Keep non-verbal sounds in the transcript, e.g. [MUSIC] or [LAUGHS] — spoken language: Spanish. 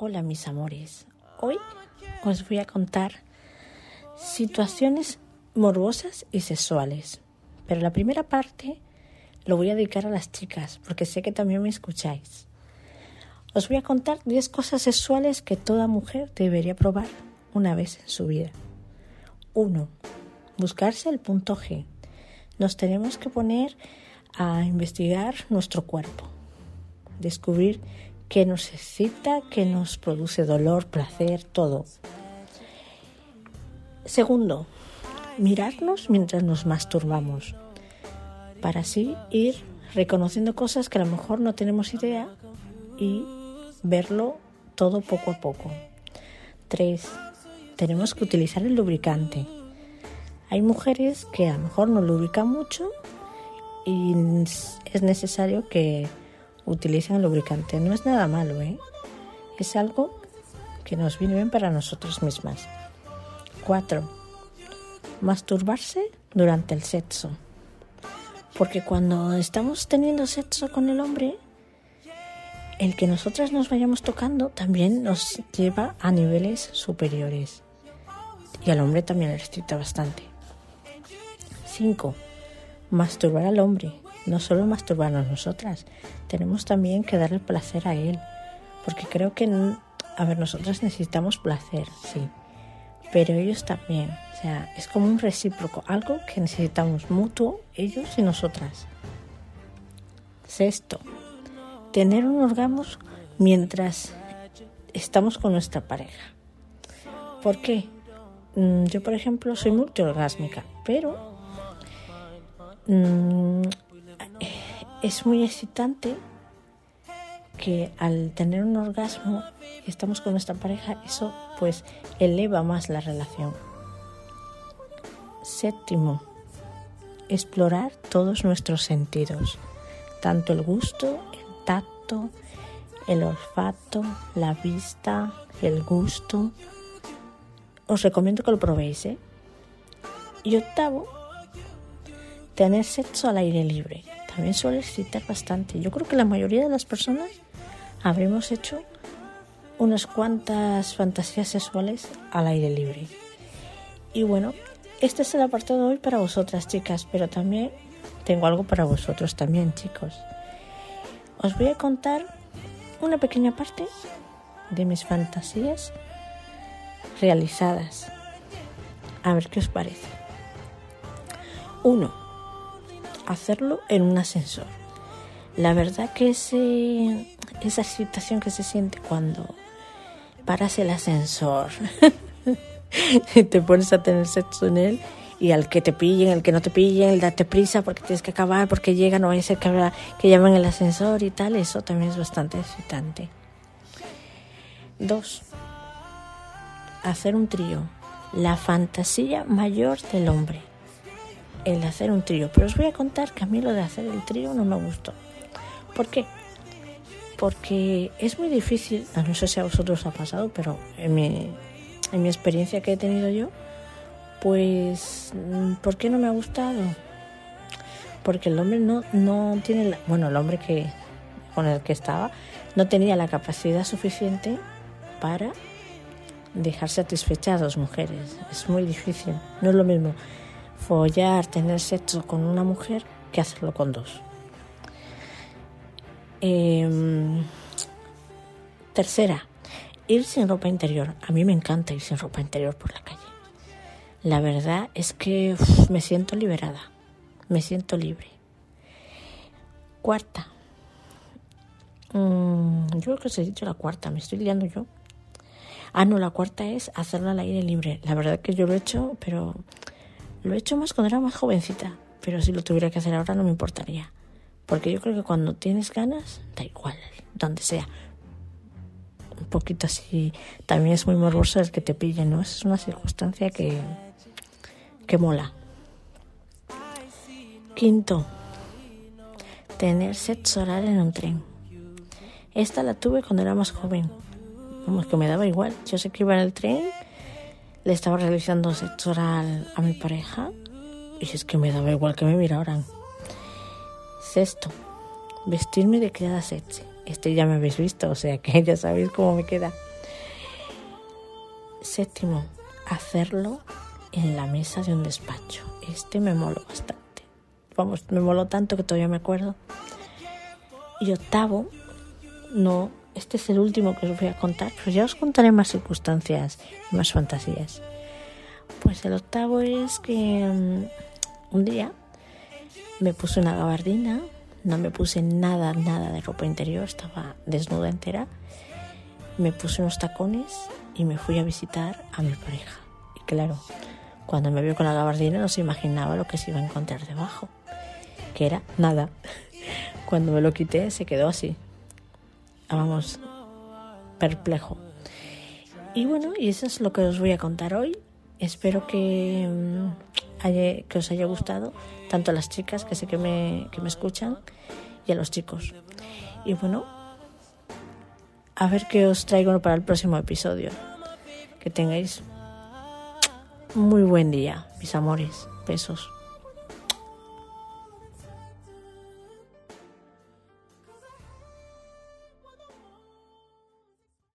Hola mis amores, hoy os voy a contar situaciones morbosas y sexuales, pero la primera parte lo voy a dedicar a las chicas porque sé que también me escucháis. Os voy a contar 10 cosas sexuales que toda mujer debería probar una vez en su vida. 1. Buscarse el punto G. Nos tenemos que poner a investigar nuestro cuerpo, descubrir que nos excita, que nos produce dolor, placer, todo. Segundo, mirarnos mientras nos masturbamos, para así ir reconociendo cosas que a lo mejor no tenemos idea y verlo todo poco a poco. Tres, tenemos que utilizar el lubricante. Hay mujeres que a lo mejor no lubrican mucho y es necesario que utilicen lubricante. No es nada malo, ¿eh? Es algo que nos viene bien para nosotras mismas. 4. Masturbarse durante el sexo. Porque cuando estamos teniendo sexo con el hombre, el que nosotras nos vayamos tocando también nos lleva a niveles superiores. Y al hombre también le excita bastante. 5. Masturbar al hombre no solo masturbarnos nosotras, tenemos también que darle placer a él, porque creo que, a ver, nosotras necesitamos placer, sí, pero ellos también, o sea, es como un recíproco, algo que necesitamos mutuo, ellos y nosotras. Sexto, tener un orgasmo mientras estamos con nuestra pareja. ¿Por qué? Mm, yo, por ejemplo, soy multiorgásmica, pero mm, es muy excitante que al tener un orgasmo y estamos con nuestra pareja, eso pues eleva más la relación. Séptimo, explorar todos nuestros sentidos, tanto el gusto, el tacto, el olfato, la vista, el gusto. Os recomiendo que lo probéis. ¿eh? Y octavo, tener sexo al aire libre también suele excitar bastante. Yo creo que la mayoría de las personas habremos hecho unas cuantas fantasías sexuales al aire libre. Y bueno, este es el apartado de hoy para vosotras, chicas, pero también tengo algo para vosotros también, chicos. Os voy a contar una pequeña parte de mis fantasías realizadas. A ver qué os parece. Uno hacerlo en un ascensor. La verdad que ese, esa situación que se siente cuando paras el ascensor [LAUGHS] y te pones a tener sexo en él y al que te pillen, el que no te pillen, el date prisa porque tienes que acabar, porque llega, no vaya a ser que, que llamen el ascensor y tal, eso también es bastante excitante. Dos, hacer un trío, la fantasía mayor del hombre el hacer un trío. Pero os voy a contar que a mí lo de hacer el trío no me gustó. ¿Por qué? Porque es muy difícil, no sé si a vosotros ha pasado, pero en mi, en mi experiencia que he tenido yo, pues, ¿por qué no me ha gustado? Porque el hombre no, no tiene, bueno, el hombre que con el que estaba no tenía la capacidad suficiente para dejar satisfechas a dos mujeres. Es muy difícil, no es lo mismo follar, tener sexo con una mujer que hacerlo con dos. Em, tercera, ir sin ropa interior. A mí me encanta ir sin ropa interior por la calle. La verdad es que me siento liberada, me siento libre. Cuarta. Mm, yo creo que os he dicho la cuarta, me estoy liando yo. Ah, no, la cuarta es hacerlo al aire libre. La verdad que yo lo he hecho, pero lo he hecho más cuando era más jovencita, pero si lo tuviera que hacer ahora no me importaría. Porque yo creo que cuando tienes ganas, da igual, donde sea. Un poquito así, también es muy morboso el que te pillen, ¿no? Es una circunstancia que, que mola. Quinto, tener sexo oral en un tren. Esta la tuve cuando era más joven. Vamos, que me daba igual. Yo sé que iba en el tren le estaba realizando sexo oral a mi pareja y es que me daba igual que me miraran. Sexto, vestirme de criada sexy. Este ya me habéis visto, o sea que [LAUGHS] ya sabéis cómo me queda. Séptimo, hacerlo en la mesa de un despacho. Este me moló bastante. Vamos, me moló tanto que todavía me acuerdo. Y octavo, no, este es el último que os voy a contar, pero ya os contaré más circunstancias y más fantasías. Pues el octavo es que mm, un día me puse una gabardina, no me puse nada, nada de ropa interior, estaba desnuda entera. Me puse unos tacones y me fui a visitar a mi pareja. Y claro, cuando me vio con la gabardina no se imaginaba lo que se iba a encontrar debajo, que era nada. [LAUGHS] Cuando me lo quité se quedó así, vamos, perplejo. Y bueno, y eso es lo que os voy a contar hoy. Espero que, mm, que os haya gustado, tanto a las chicas que sé que me, que me escuchan y a los chicos. Y bueno, a ver qué os traigo para el próximo episodio. Que tengáis muy buen día, mis amores. Besos.